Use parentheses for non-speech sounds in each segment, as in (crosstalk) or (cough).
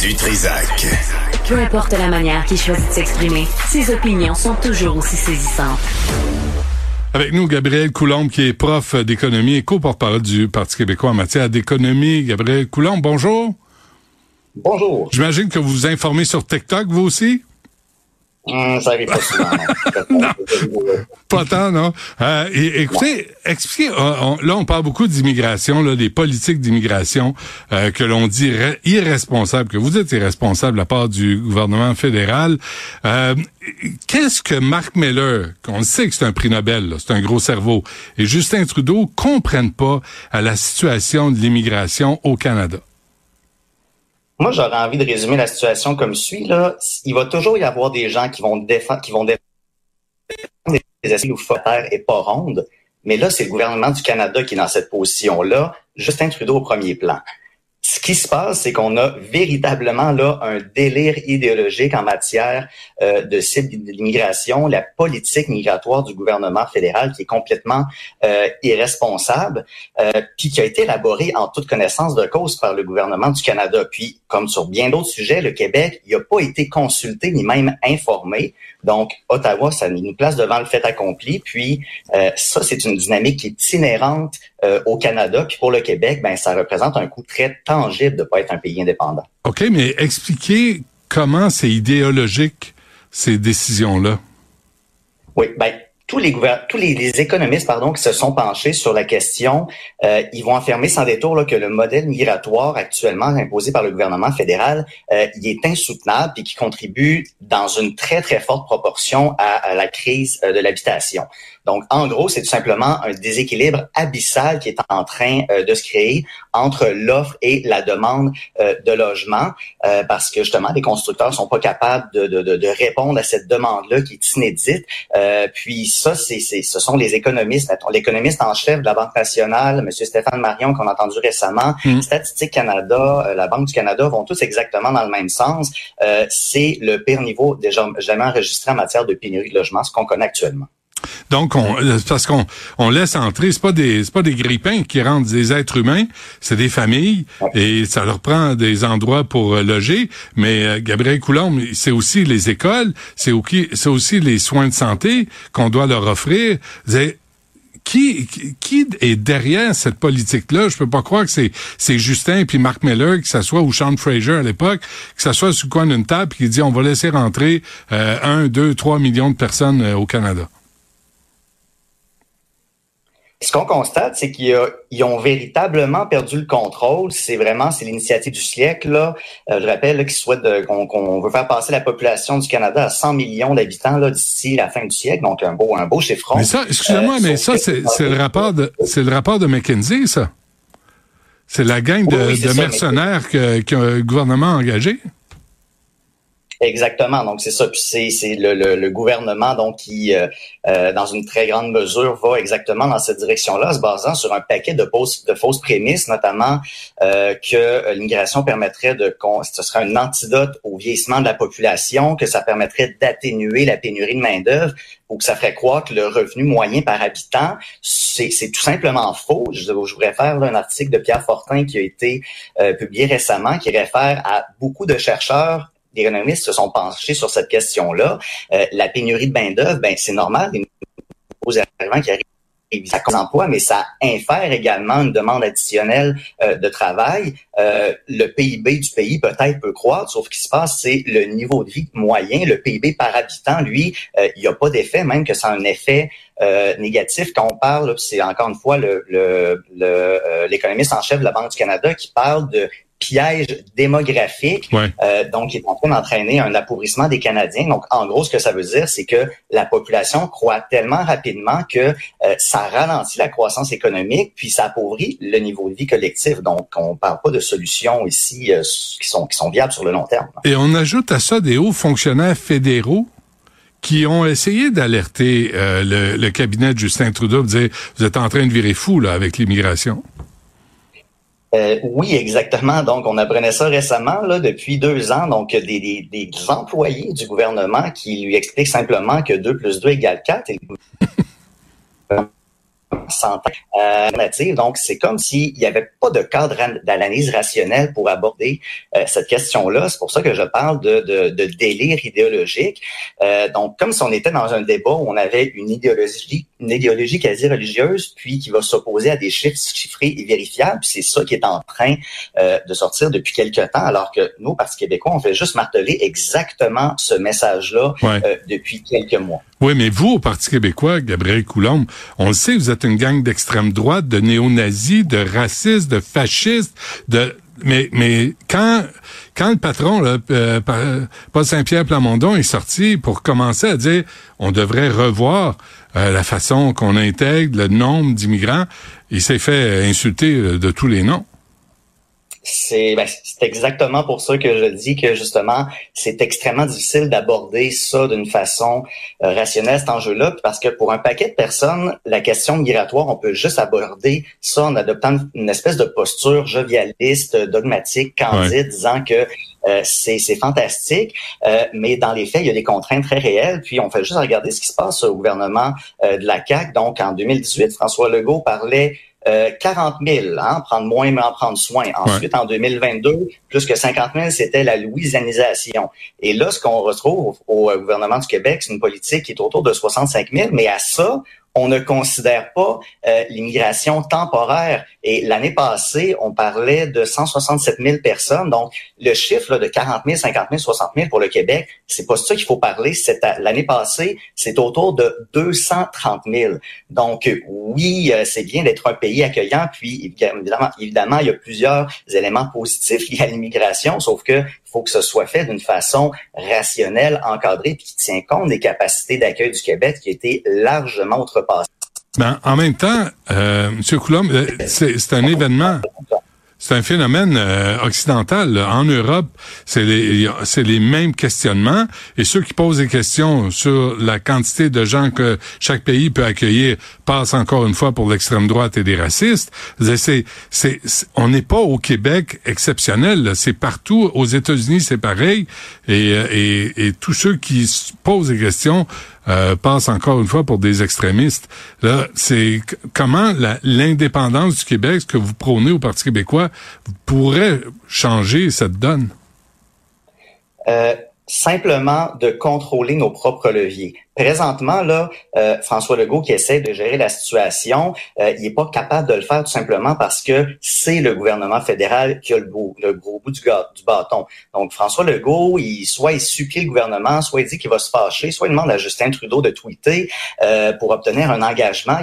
Du Trisac. Peu importe la manière qu'il choisit de s'exprimer, ses opinions sont toujours aussi saisissantes. Avec nous, Gabriel Coulombe, qui est prof d'économie et co-porte-parole du Parti québécois en matière d'économie. Gabriel Coulombe, bonjour. Bonjour. J'imagine que vous vous informez sur TikTok, vous aussi? Hum, ça arrive pas souvent. non. Pas tant, non. Euh, écoutez, expliquez. Euh, là, on parle beaucoup d'immigration, là, des politiques d'immigration euh, que l'on dit irresponsables, que vous êtes irresponsable de la part du gouvernement fédéral. Euh, Qu'est-ce que Mark Miller, qu'on sait que c'est un prix Nobel, c'est un gros cerveau, et Justin Trudeau comprennent pas à la situation de l'immigration au Canada? Moi, j'aurais envie de résumer la situation comme suit. Là. Il va toujours y avoir des gens qui vont défendre, qui vont défendre des assises où terre et pas ronde. Mais là, c'est le gouvernement du Canada qui est dans cette position-là. Justin Trudeau au premier plan ce qui se passe, c'est qu'on a véritablement là un délire idéologique en matière euh, de cible d'immigration, la politique migratoire du gouvernement fédéral qui est complètement euh, irresponsable, euh, puis qui a été élaborée en toute connaissance de cause par le gouvernement du Canada. Puis, comme sur bien d'autres sujets, le Québec, il n'a pas été consulté ni même informé. Donc, Ottawa, ça nous place devant le fait accompli. Puis, euh, ça, c'est une dynamique qui est inhérente euh, au Canada. Puis pour le Québec, ben ça représente un coût très tangible de ne pas être un pays indépendant. OK, mais expliquez comment c'est idéologique, ces décisions-là. Oui, ben tous les, tous les, économistes pardon, qui se sont penchés sur la question, euh, ils vont affirmer sans détour là, que le modèle migratoire actuellement imposé par le gouvernement fédéral, euh, il est insoutenable et qui contribue dans une très, très forte proportion à, la crise euh, de l'habitation. Donc, en gros, c'est tout simplement un déséquilibre abyssal qui est en train de se créer entre l'offre et la demande de logement, parce que justement, les constructeurs sont pas capables de répondre à cette demande-là qui est inédite. puis ça, c'est, ce sont les économistes, l'économiste en chef de la Banque nationale, M. Stéphane Marion, qu'on a entendu récemment, mmh. Statistique Canada, la Banque du Canada vont tous exactement dans le même sens. c'est le pire niveau déjà jamais enregistré en matière de pénurie de logement, ce qu'on connaît actuellement. Donc, on, euh, parce qu'on on laisse entrer, c'est pas des c'est pas des grippins qui rendent des êtres humains, c'est des familles et ça leur prend des endroits pour euh, loger. Mais euh, Gabriel Coulombe, c'est aussi les écoles, c'est aussi, c'est aussi les soins de santé qu'on doit leur offrir. Qui, qui est derrière cette politique-là? Je peux pas croire que c'est, c'est Justin puis Mark Miller, que ça soit, ou Sean Fraser à l'époque, que ça soit le coin d'une table qui dit on va laisser rentrer un, deux, trois millions de personnes au Canada. Ce qu'on constate, c'est qu'ils ont véritablement perdu le contrôle. C'est vraiment, c'est l'initiative du siècle. Là. Euh, je rappelle qu'ils souhaitent qu'on veut faire passer la population du Canada à 100 millions d'habitants d'ici la fin du sièque. Donc un beau, un beau chiffron. Mais ça, excusez-moi, mais ça, c'est le rapport de, c'est le rapport de McKinsey, ça. C'est la gang de, mercenaires que, que le gouvernement a engagé. Exactement. Donc c'est ça. Puis c'est, c'est le, le, gouvernement donc qui, euh, euh, dans une très grande mesure, va exactement dans cette direction-là, se basant sur un paquet de, fausses, prémices, notamment euh, que l'immigration permettrait de, ce serait un antidote au vieillissement de la population, que ça permettrait d'atténuer la pénurie de main d'œuvre, ou que ça ferait croire que le revenu moyen par habitant, c'est, tout simplement faux. Je, je vous réfère là, un article de Pierre Fortin qui a été publié récemment, qui réfère à beaucoup de chercheurs économistes se sont penchés sur cette question-là. Euh, la pénurie de main-d'œuvre, ben, c'est normal, des nouveaux arrivants qui arrivent à emploi, mais ça infère également une demande additionnelle euh, de travail. Euh, le PIB du pays peut-être peut croître, sauf ce qui se passe, c'est le niveau de vie moyen. Le PIB par habitant, lui, il n'y a pas d'effet, même que c'est un effet négatif. Quand on parle, c'est encore une fois l'économiste le, le, en chef de la Banque du Canada qui parle de piège démographique, euh, donc qui est en train d'entraîner un appauvrissement des Canadiens. Donc, en gros, ce que ça veut dire, c'est que la population croît tellement rapidement que euh, ça ralentit la croissance économique, puis ça appauvrit le niveau de vie collectif. Donc, on parle pas de solutions ici euh, qui sont qui sont viables sur le long terme. Et on ajoute à ça des hauts fonctionnaires fédéraux qui ont essayé d'alerter le, le, cabinet de Justin Trudeau, de dire vous êtes en train de virer fou là avec l'immigration? Euh, oui, exactement. Donc, on apprenait ça récemment, là, depuis deux ans. Donc, des, des, des employés du gouvernement qui lui expliquent simplement que 2 plus 2 égale 4. Et alternative. Donc, c'est comme s'il n'y avait pas de cadre d'analyse rationnelle pour aborder euh, cette question-là. C'est pour ça que je parle de, de, de délire idéologique. Euh, donc, comme si on était dans un débat où on avait une idéologie, une idéologie quasi religieuse, puis qui va s'opposer à des chiffres chiffrés et vérifiables. C'est ça qui est en train euh, de sortir depuis quelques temps, alors que nous, Parti québécois, on fait juste marteler exactement ce message-là euh, depuis quelques mois. Oui, mais vous, au Parti québécois, Gabriel Coulombe, on le sait, vous êtes une gang d'extrême droite, de néo-nazis, de racistes, de fascistes, de mais mais quand quand le patron là, euh, Paul Saint-Pierre Plamondon est sorti pour commencer à dire on devrait revoir euh, la façon qu'on intègre le nombre d'immigrants, il s'est fait insulter de tous les noms c'est ben, exactement pour ça que je dis que justement c'est extrêmement difficile d'aborder ça d'une façon euh, rationnelle cet enjeu-là parce que pour un paquet de personnes la question migratoire on peut juste aborder ça en adoptant une espèce de posture jovialiste dogmatique candide disant que euh, c'est fantastique, euh, mais dans les faits, il y a des contraintes très réelles. Puis on fait juste regarder ce qui se passe au gouvernement de la CAQ. Donc en 2018, François Legault parlait euh, 40 000, hein, prendre moins mais en prendre soin. Ensuite, en 2022, plus que 50 000, c'était la louisianisation. Et là, ce qu'on retrouve au, au gouvernement du Québec, c'est une politique qui est autour de 65 000, mais à ça, on ne considère pas euh, l'immigration temporaire. Et l'année passée, on parlait de 167 000 personnes. Donc, le chiffre de 40 000, 50 000, 60 000 pour le Québec, c'est pas ça qu'il faut parler. L'année passée, c'est autour de 230 000. Donc, oui, euh, c'est bien d'être un pays accueillant. Puis, évidemment, il y a plusieurs éléments positifs liés à l'immigration, sauf que faut que ce soit fait d'une façon rationnelle, encadrée, puis qui tient compte des capacités d'accueil du Québec qui étaient largement outrepassées. Ben, en même temps, euh, M. Coulomb, euh, c'est un événement c'est un phénomène euh, occidental. En Europe, c'est les, mêmes questionnements. Et ceux qui posent des questions sur la quantité de gens que chaque pays peut accueillir passent encore une fois pour l'extrême droite et des racistes. On n'est pas au Québec exceptionnel. C'est partout. Aux États-Unis, c'est pareil. Et, euh, et tous ceux qui posent des questions euh, passe encore une fois pour des extrémistes. Là, c'est comment l'indépendance du Québec, ce que vous prônez au Parti québécois, pourrait changer cette donne? Euh, simplement de contrôler nos propres leviers. Présentement, là, euh, François Legault qui essaie de gérer la situation, euh, il n'est pas capable de le faire tout simplement parce que c'est le gouvernement fédéral qui a le, gros bout du, du, bâton. Donc, François Legault, il, soit il supplie le gouvernement, soit il dit qu'il va se fâcher, soit il demande à Justin Trudeau de tweeter euh, pour obtenir un engagement.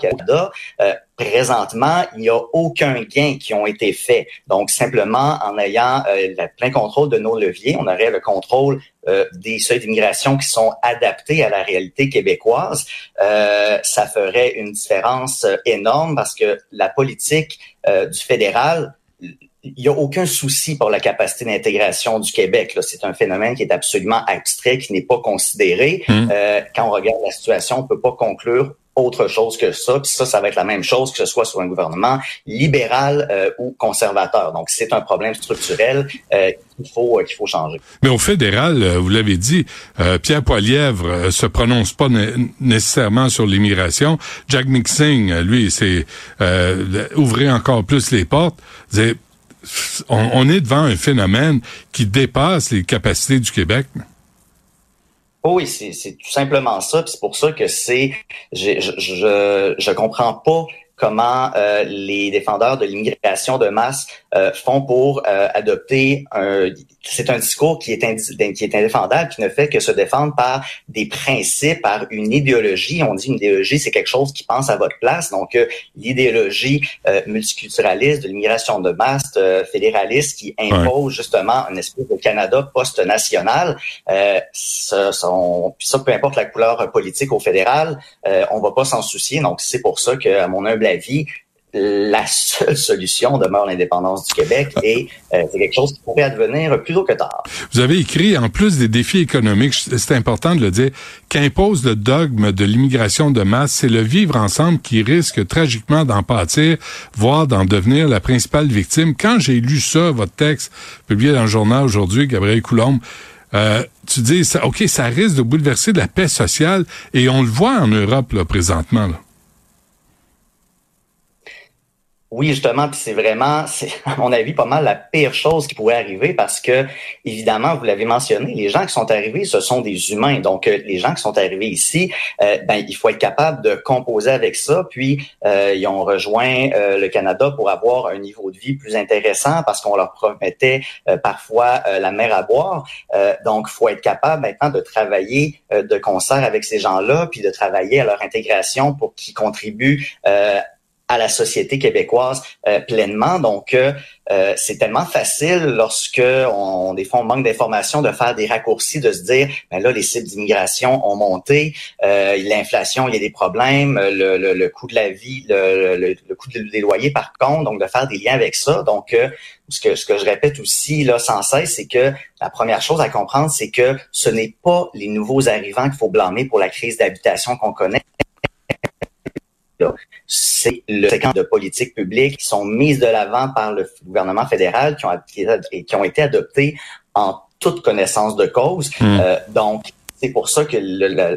Canada, euh, présentement, il n'y a aucun gain qui ont été faits. Donc, simplement, en ayant euh, le plein contrôle de nos leviers, on aurait le contrôle euh, des seuils d'immigration qui sont adaptés à la réalité québécoise. ça ferait une différence énorme parce que la politique du fédéral il n'y a aucun souci pour la capacité d'intégration du Québec. C'est un phénomène qui est absolument abstrait, qui n'est pas considéré. Hum. quand on regarde la situation, on ne peut pas conclure autre chose que ça. Puis ça, ça va être la même chose que ce soit sur un gouvernement libéral euh, ou conservateur. Donc, c'est un problème structurel euh, qu'il faut euh, qu'il faut changer. Mais au fédéral, vous l'avez dit, Pierre Poilièvre se prononce pas nécessairement sur l'immigration. Jack Mixing, lui, c'est ouvrir encore plus les portes. On, on est devant un phénomène qui dépasse les capacités du Québec. Oh oui, c'est tout simplement ça. C'est pour ça que c'est, je, je, je comprends pas comment euh, les défendeurs de l'immigration de masse euh, font pour euh, adopter un... C'est un discours qui est, qui est indéfendable, qui ne fait que se défendre par des principes, par une idéologie. On dit une idéologie, c'est quelque chose qui pense à votre place. Donc, l'idéologie multiculturaliste de l'immigration de masse, fédéraliste, qui impose justement un espèce de Canada post-national. ça, ça, ça, peu importe la couleur politique au fédéral, on va pas s'en soucier. Donc, c'est pour ça que, à mon humble vie, la seule (laughs) solution demeure l'indépendance du Québec et euh, c'est quelque chose qui pourrait advenir plus tôt que tard. Vous avez écrit, en plus des défis économiques, c'est important de le dire, qu'impose le dogme de l'immigration de masse, c'est le vivre ensemble qui risque tragiquement d'en pâtir, voire d'en devenir la principale victime. Quand j'ai lu ça, votre texte publié dans le journal aujourd'hui, Gabriel Coulombe, euh, tu dis, ça, OK, ça risque de bouleverser la paix sociale et on le voit en Europe là, présentement. Là. Oui, justement, puis c'est vraiment, (laughs) à mon avis pas mal la pire chose qui pourrait arriver parce que, évidemment, vous l'avez mentionné, les gens qui sont arrivés, ce sont des humains. Donc, euh, les gens qui sont arrivés ici, euh, ben, il faut être capable de composer avec ça. Puis, euh, ils ont rejoint le Canada pour avoir un niveau de vie plus intéressant parce qu'on leur promettait parfois la mer à boire. donc, faut être capable maintenant de travailler de concert avec ces gens-là, puis de travailler à leur intégration pour qu'ils contribuent à la société québécoise euh, pleinement. Donc, euh, euh, c'est tellement facile lorsque on, des fois on manque d'informations de faire des raccourcis, de se dire, ben là les cibles d'immigration ont monté, l'inflation, il y a des problèmes, le, le, coût de la vie, le, le, coût des loyers par contre, donc de faire des liens avec ça. Donc, ce que ce que je répète aussi là sans cesse, c'est que la première chose à comprendre, c'est que ce n'est pas les nouveaux arrivants qu'il faut blâmer pour la crise d'habitation qu'on connaît c'est le séquence de politiques publiques qui sont mises de l'avant par le gouvernement fédéral, qui ont, qui ont été adoptées en toute connaissance de cause. Hmm. Euh, donc, c'est pour ça que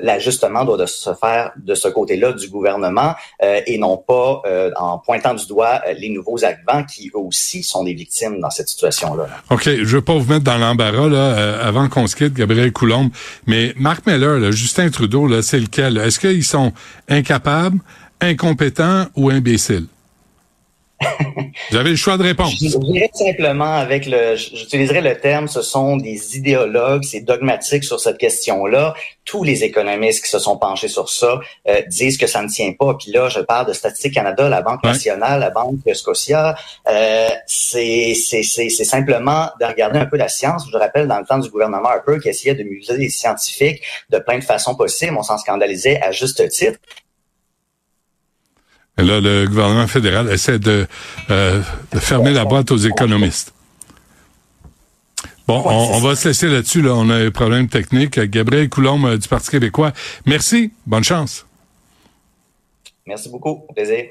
l'ajustement doit se faire de ce côté-là du gouvernement euh, et non pas euh, en pointant du doigt les nouveaux arrivants qui eux aussi sont des victimes dans cette situation-là. OK, je veux pas vous mettre dans l'embarras là avant qu'on se quitte, Gabriel Coulombe, mais Marc Meller, Justin Trudeau, là, c'est lequel? Est-ce qu'ils sont incapables incompétent ou imbécile? (laughs) Vous avez le choix de répondre. Je dirais simplement avec le, j'utiliserai le terme, ce sont des idéologues, c'est dogmatique sur cette question-là. Tous les économistes qui se sont penchés sur ça euh, disent que ça ne tient pas. Puis là, je parle de Statistique Canada, la Banque nationale, la Banque Scotia. Euh, c'est, c'est, c'est, simplement de regarder un peu la science. Je rappelle dans le temps du gouvernement Harper qui essayait de muser les scientifiques de plein de façons possibles. On s'en scandalisait à juste titre. Et là, le gouvernement fédéral essaie de, euh, de fermer la boîte aux économistes. Bon, on, va se laisser là-dessus. Là. On a un problème technique. Gabriel Coulombe euh, du Parti québécois. Merci. Bonne chance. Merci beaucoup. Plaisir.